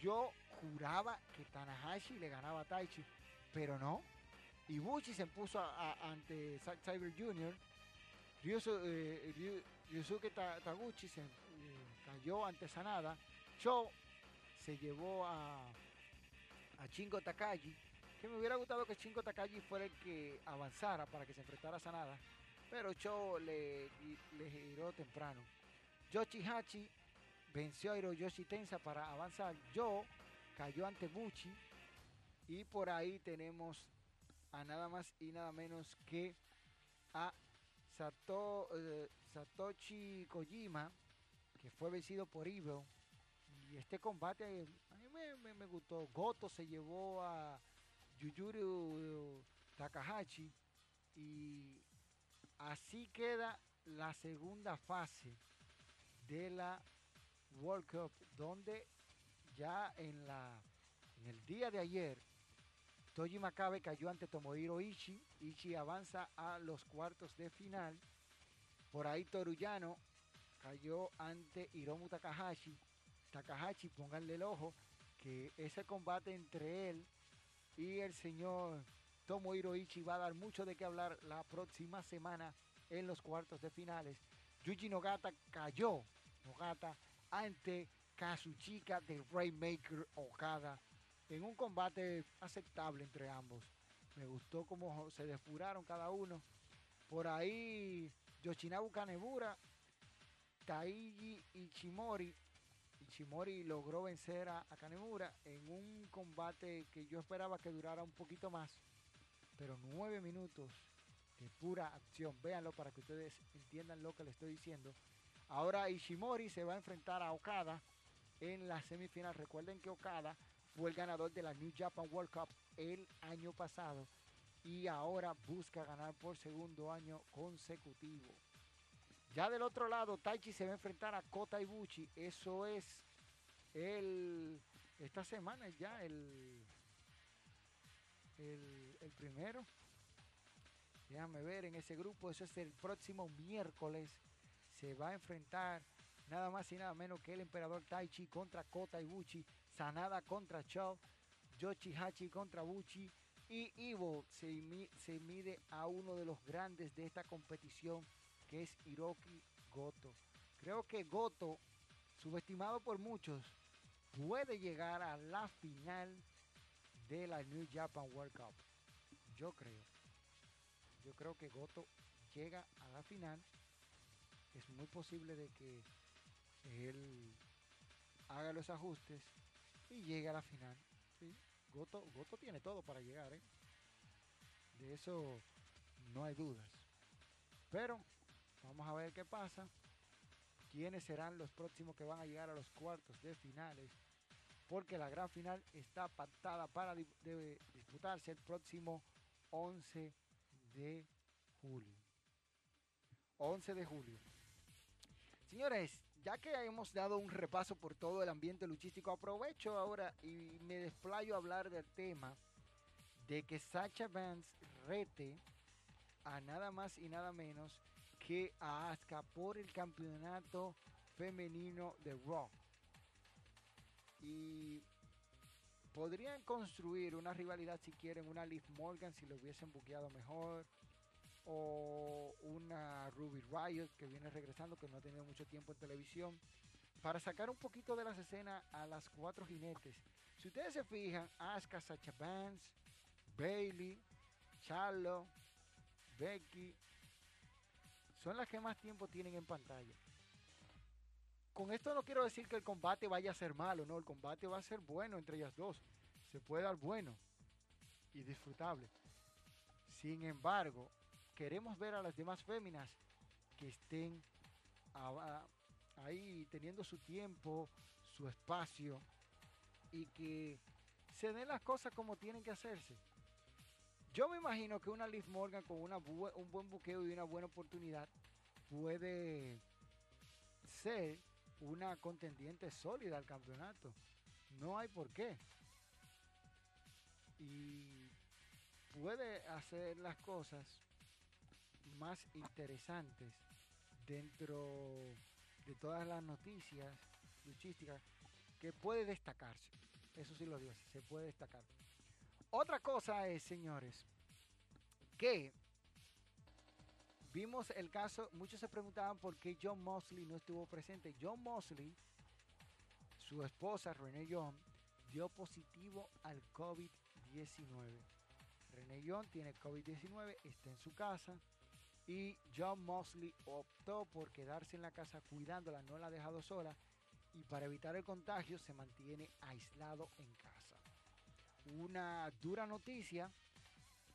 Yo juraba que Tanahashi le ganaba a Taichi, pero no. Ibushi se puso ante Zack Cyber Jr. Eh, Ryusuke Taguchi se eh, cayó ante Sanada. Cho se llevó a a Chingo Takagi, que me hubiera gustado que Chingo Takagi fuera el que avanzara para que se enfrentara a Sanada, pero Cho le, le temprano. Yoshi Hachi venció a Hiroyoshi Tensa para avanzar. Yo cayó ante Buchi. Y por ahí tenemos a nada más y nada menos que a Sato, eh, Satoshi Kojima, que fue vencido por Evil. Y este combate me, gustó. Goto se llevó a Yuyuru Takahashi y así queda la segunda fase de la World Cup, donde ya en, la, en el día de ayer Toji Makabe cayó ante Tomohiro Ichi. Ichi avanza a los cuartos de final. Por ahí Toruyano cayó ante Hiromu Takahashi. Takahashi, pónganle el ojo, que ese combate entre él y el señor Tomohiro Ichi va a dar mucho de qué hablar la próxima semana en los cuartos de finales. Yuji Nogata cayó, Nogata, ante Kazuchika de Rainmaker Okada en un combate aceptable entre ambos. Me gustó cómo se depuraron cada uno. Por ahí Yoshinabu Kanebura, Taiji Ichimori Ichimori logró vencer a, a Kanemura en un combate que yo esperaba que durara un poquito más, pero nueve minutos de pura acción. Véanlo para que ustedes entiendan lo que les estoy diciendo. Ahora Ishimori se va a enfrentar a Okada en la semifinal. Recuerden que Okada fue el ganador de la New Japan World Cup el año pasado y ahora busca ganar por segundo año consecutivo. Ya del otro lado, Taichi se va a enfrentar a Kota Ibuchi. Eso es el. Esta semana ya. El, el primero. Déjame ver en ese grupo. Eso es el próximo miércoles. Se va a enfrentar nada más y nada menos que el emperador Taichi contra Kota Ibuchi. Sanada contra Chou. Yoshihachi contra Buchi. Y Ivo se, se mide a uno de los grandes de esta competición que es Hiroki Goto. Creo que Goto, subestimado por muchos, puede llegar a la final de la New Japan World Cup. Yo creo. Yo creo que Goto llega a la final. Es muy posible de que él haga los ajustes y llegue a la final. Goto, Goto tiene todo para llegar. ¿eh? De eso no hay dudas. Pero Vamos a ver qué pasa. ¿Quiénes serán los próximos que van a llegar a los cuartos de finales? Porque la gran final está pactada para disputarse el próximo 11 de julio. 11 de julio. Señores, ya que hemos dado un repaso por todo el ambiente luchístico, aprovecho ahora y me desplayo a hablar del tema de que Sacha Vance rete a nada más y nada menos que a Asuka por el campeonato femenino de Raw. Y podrían construir una rivalidad si quieren, una Liv Morgan si lo hubiesen buqueado mejor. O una Ruby Riot que viene regresando, que no ha tenido mucho tiempo en televisión. Para sacar un poquito de las escenas a las cuatro jinetes. Si ustedes se fijan, Asuka, Sacha Vance, Bailey, Charlo, Becky, son las que más tiempo tienen en pantalla. Con esto no quiero decir que el combate vaya a ser malo, no, el combate va a ser bueno entre ellas dos. Se puede dar bueno y disfrutable. Sin embargo, queremos ver a las demás féminas que estén ahí teniendo su tiempo, su espacio y que se den las cosas como tienen que hacerse. Yo me imagino que una Liv Morgan con un buen buqueo y una buena oportunidad puede ser una contendiente sólida al campeonato. No hay por qué. Y puede hacer las cosas más interesantes dentro de todas las noticias luchísticas que puede destacarse. Eso sí lo digo, se puede destacar. Otra cosa es, señores, que vimos el caso, muchos se preguntaban por qué John Mosley no estuvo presente. John Mosley, su esposa René John, dio positivo al COVID-19. René John tiene COVID-19, está en su casa y John Mosley optó por quedarse en la casa cuidándola, no la ha dejado sola y para evitar el contagio se mantiene aislado en casa una dura noticia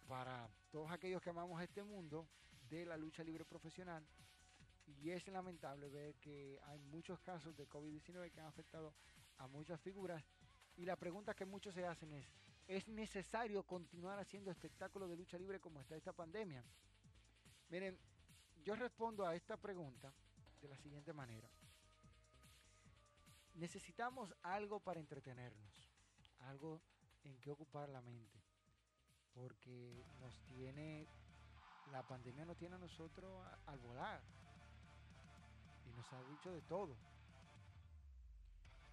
para todos aquellos que amamos este mundo de la lucha libre profesional. Y es lamentable ver que hay muchos casos de COVID-19 que han afectado a muchas figuras. Y la pregunta que muchos se hacen es, ¿es necesario continuar haciendo espectáculos de lucha libre como está esta pandemia? Miren, yo respondo a esta pregunta de la siguiente manera. Necesitamos algo para entretenernos, algo en qué ocupar la mente. Porque nos tiene, la pandemia nos tiene a nosotros al volar. Y nos ha dicho de todo.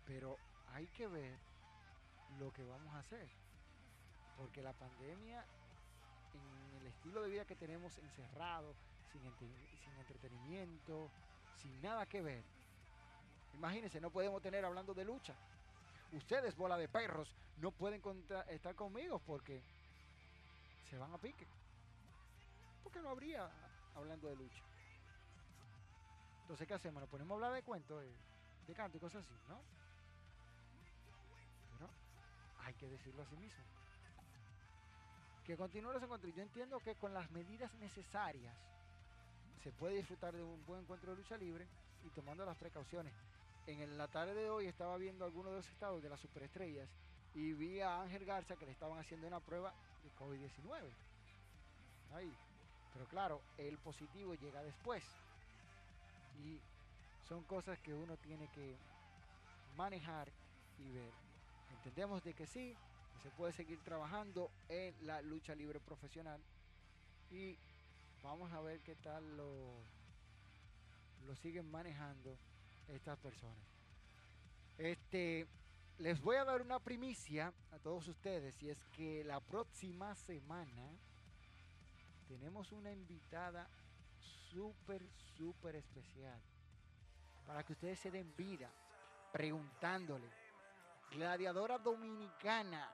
Pero hay que ver lo que vamos a hacer. Porque la pandemia, en el estilo de vida que tenemos encerrado, sin, entretenimiento, sin nada que ver. Imagínense, no podemos tener hablando de lucha ustedes, bola de perros, no pueden estar conmigo porque se van a pique. Porque no habría hablando de lucha. Entonces, ¿qué hacemos? Nos ponemos a hablar de cuentos, de, canto y cosas así, ¿no? Pero hay que decirlo así mismo. Que continúe los encuentros. Yo entiendo que con las medidas necesarias se puede disfrutar de un buen encuentro de lucha libre y tomando las precauciones en la tarde de hoy estaba viendo algunos de los estados de las superestrellas y vi a Ángel Garza que le estaban haciendo una prueba de COVID-19. ahí. Pero claro, el positivo llega después. Y son cosas que uno tiene que manejar y ver. Entendemos de que sí, se puede seguir trabajando en la lucha libre profesional. Y vamos a ver qué tal lo, lo siguen manejando estas personas. Este, les voy a dar una primicia a todos ustedes y es que la próxima semana tenemos una invitada súper, súper especial. Para que ustedes se den vida preguntándole. Gladiadora dominicana,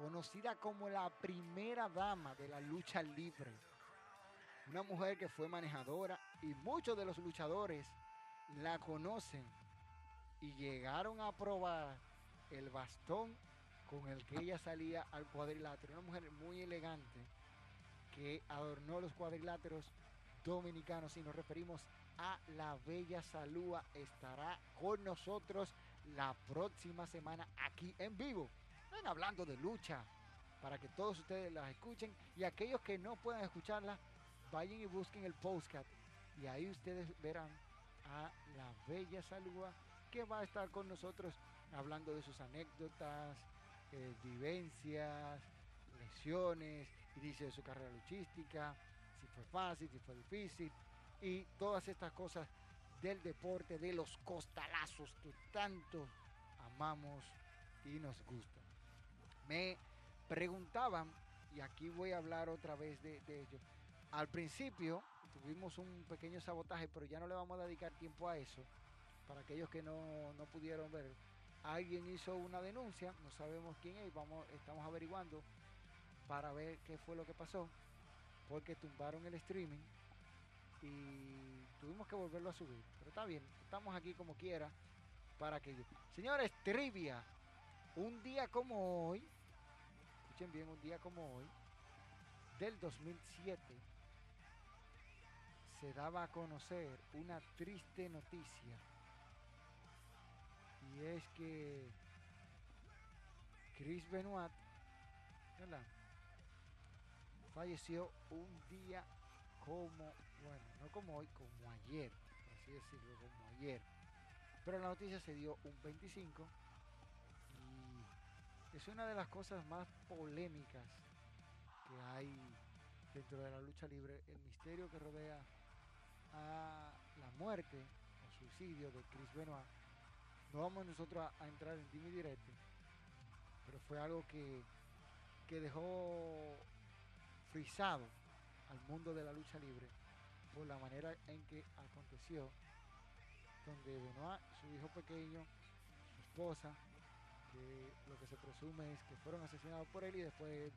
conocida como la primera dama de la lucha libre. Una mujer que fue manejadora y muchos de los luchadores la conocen y llegaron a probar el bastón con el que ella salía al cuadrilátero. Una mujer muy elegante que adornó los cuadriláteros dominicanos y nos referimos a la Bella Salúa. Estará con nosotros la próxima semana aquí en vivo. Ven hablando de lucha para que todos ustedes las escuchen y aquellos que no puedan escucharla, vayan y busquen el postcat y ahí ustedes verán a la Bella Salúa que va a estar con nosotros hablando de sus anécdotas, eh, vivencias, lesiones, y dice de su carrera luchística, si fue fácil, si fue difícil, y todas estas cosas del deporte, de los costalazos que tanto amamos y nos gustan. Me preguntaban, y aquí voy a hablar otra vez de, ello, al principio tuvimos un pequeño sabotaje, pero ya no le vamos a dedicar tiempo a eso, para aquellos que no, no pudieron ver. Alguien hizo una denuncia, no sabemos quién es, vamos, estamos averiguando para ver qué fue lo que pasó, porque tumbaron el streaming y tuvimos que volverlo a subir. Pero está bien, estamos aquí como quiera para que... Señores, trivia. Un día como hoy, escuchen bien, un día como hoy, del 2007, se daba a conocer una triste noticia. Y es que Chris Benoit, falleció un día como, bueno, no como hoy, como ayer, así decirlo, como ayer. Pero la noticia se dio un 25 y es una de las cosas más polémicas que hay dentro de la lucha libre, el misterio que rodea a la muerte o suicidio de Chris Benoit. No vamos nosotros a, entrar en dime directo, pero fue algo que, que dejó frisado al mundo de la lucha libre por la manera en que aconteció, donde Benoit, su hijo pequeño, su esposa, lo que se presume es que fueron asesinados por él y después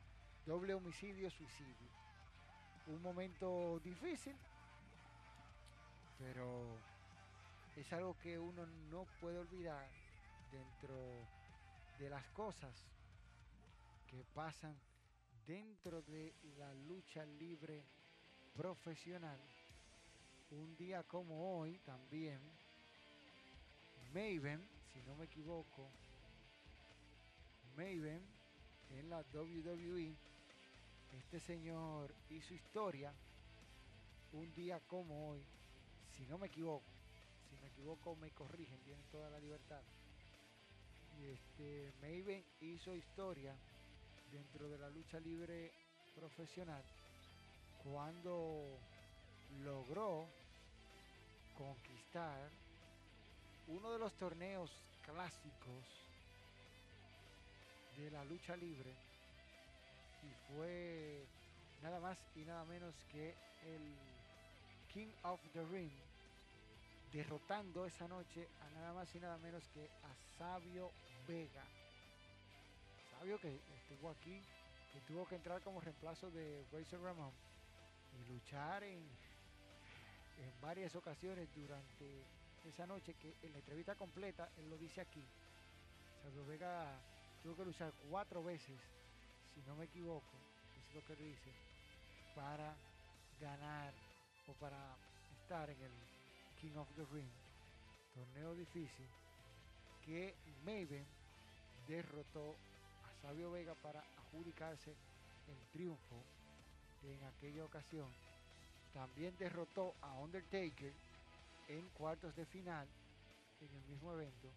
doble homicidio, suicidio. Un momento difícil, pero es algo que uno no puede olvidar dentro de las cosas que pasan dentro de la lucha libre profesional. Un día como hoy también, Maven, si no me equivoco, Maven en la WWE, este señor hizo historia un día como hoy, si no me equivoco, si me equivoco me corrigen, tienen toda la libertad. Y este Maven hizo historia dentro de la lucha libre profesional cuando logró conquistar uno de los torneos clásicos de la lucha libre. Y fue nada más y nada menos que el King of the Ring derrotando esa noche a nada más y nada menos que a Sabio Vega. Que estuvo aquí, que tuvo que entrar como reemplazo de Razor Ramón y luchar en, en varias ocasiones durante esa noche, que en la entrevista completa, él lo dice aquí, Sabio Vega tuvo que luchar cuatro veces, si no me equivoco, es lo que dice, para ganar o para estar en el King of the Ring, torneo difícil, que Maven derrotó Sabio Vega para adjudicarse el triunfo en aquella ocasión también derrotó a Undertaker en cuartos de final en el mismo evento.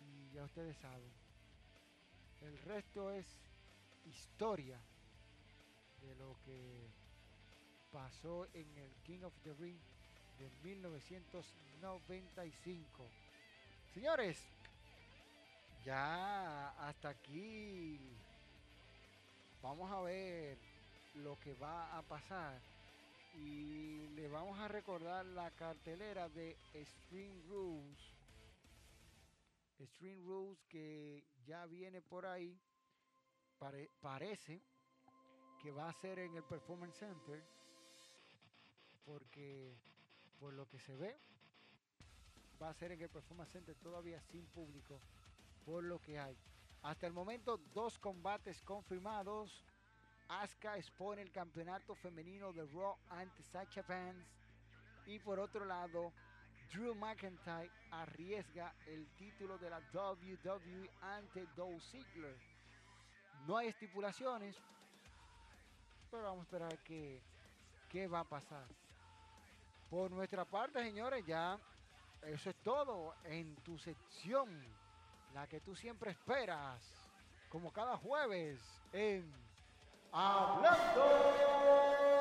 Y ya ustedes saben, el resto es historia de lo que pasó en el King of the Ring de 1995. Señores, ya hasta aquí vamos a ver lo que va a pasar y le vamos a recordar la cartelera de Stream Rules. Stream Rules que ya viene por ahí. parece que va a ser en el Performance Center. Porque por lo que se ve, va a ser en el Performance Center todavía sin público. Por lo que hay. Hasta el momento, dos combates confirmados. Asuka expone el campeonato femenino de Raw ante Sacha Vance. Y por otro lado, Drew McIntyre arriesga el título de la WWE ante Dolph Ziggler. No hay estipulaciones, pero vamos a esperar qué, qué va a pasar. Por nuestra parte, señores, ya eso es todo en tu sección, la que tú siempre esperas, como cada jueves en Hablando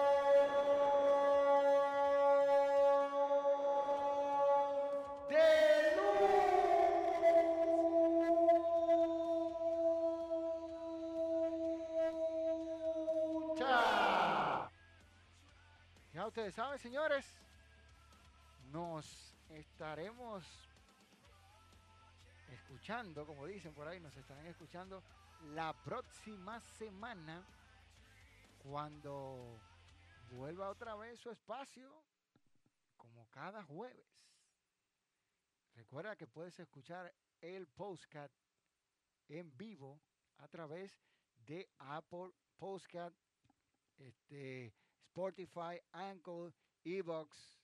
ustedes saben, señores, nos estaremos escuchando, como dicen por ahí, nos estarán escuchando la próxima semana cuando vuelva otra vez su espacio, como cada jueves. Recuerda que puedes escuchar el postcat en vivo a través de Apple Postcat, este, Spotify, Anchor, Evox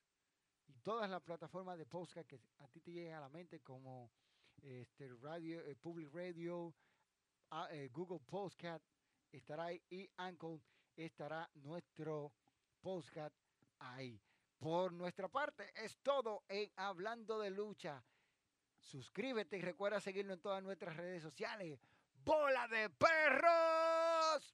y todas las plataformas de postcat que a ti te lleguen a la mente como este, radio, eh, Public Radio, ah, eh, Google Postcat, estará ahí y Anchor estará nuestro postcard ahí. Por nuestra parte es todo en Hablando de Lucha. Suscríbete y recuerda seguirnos en todas nuestras redes sociales. ¡Bola de perros!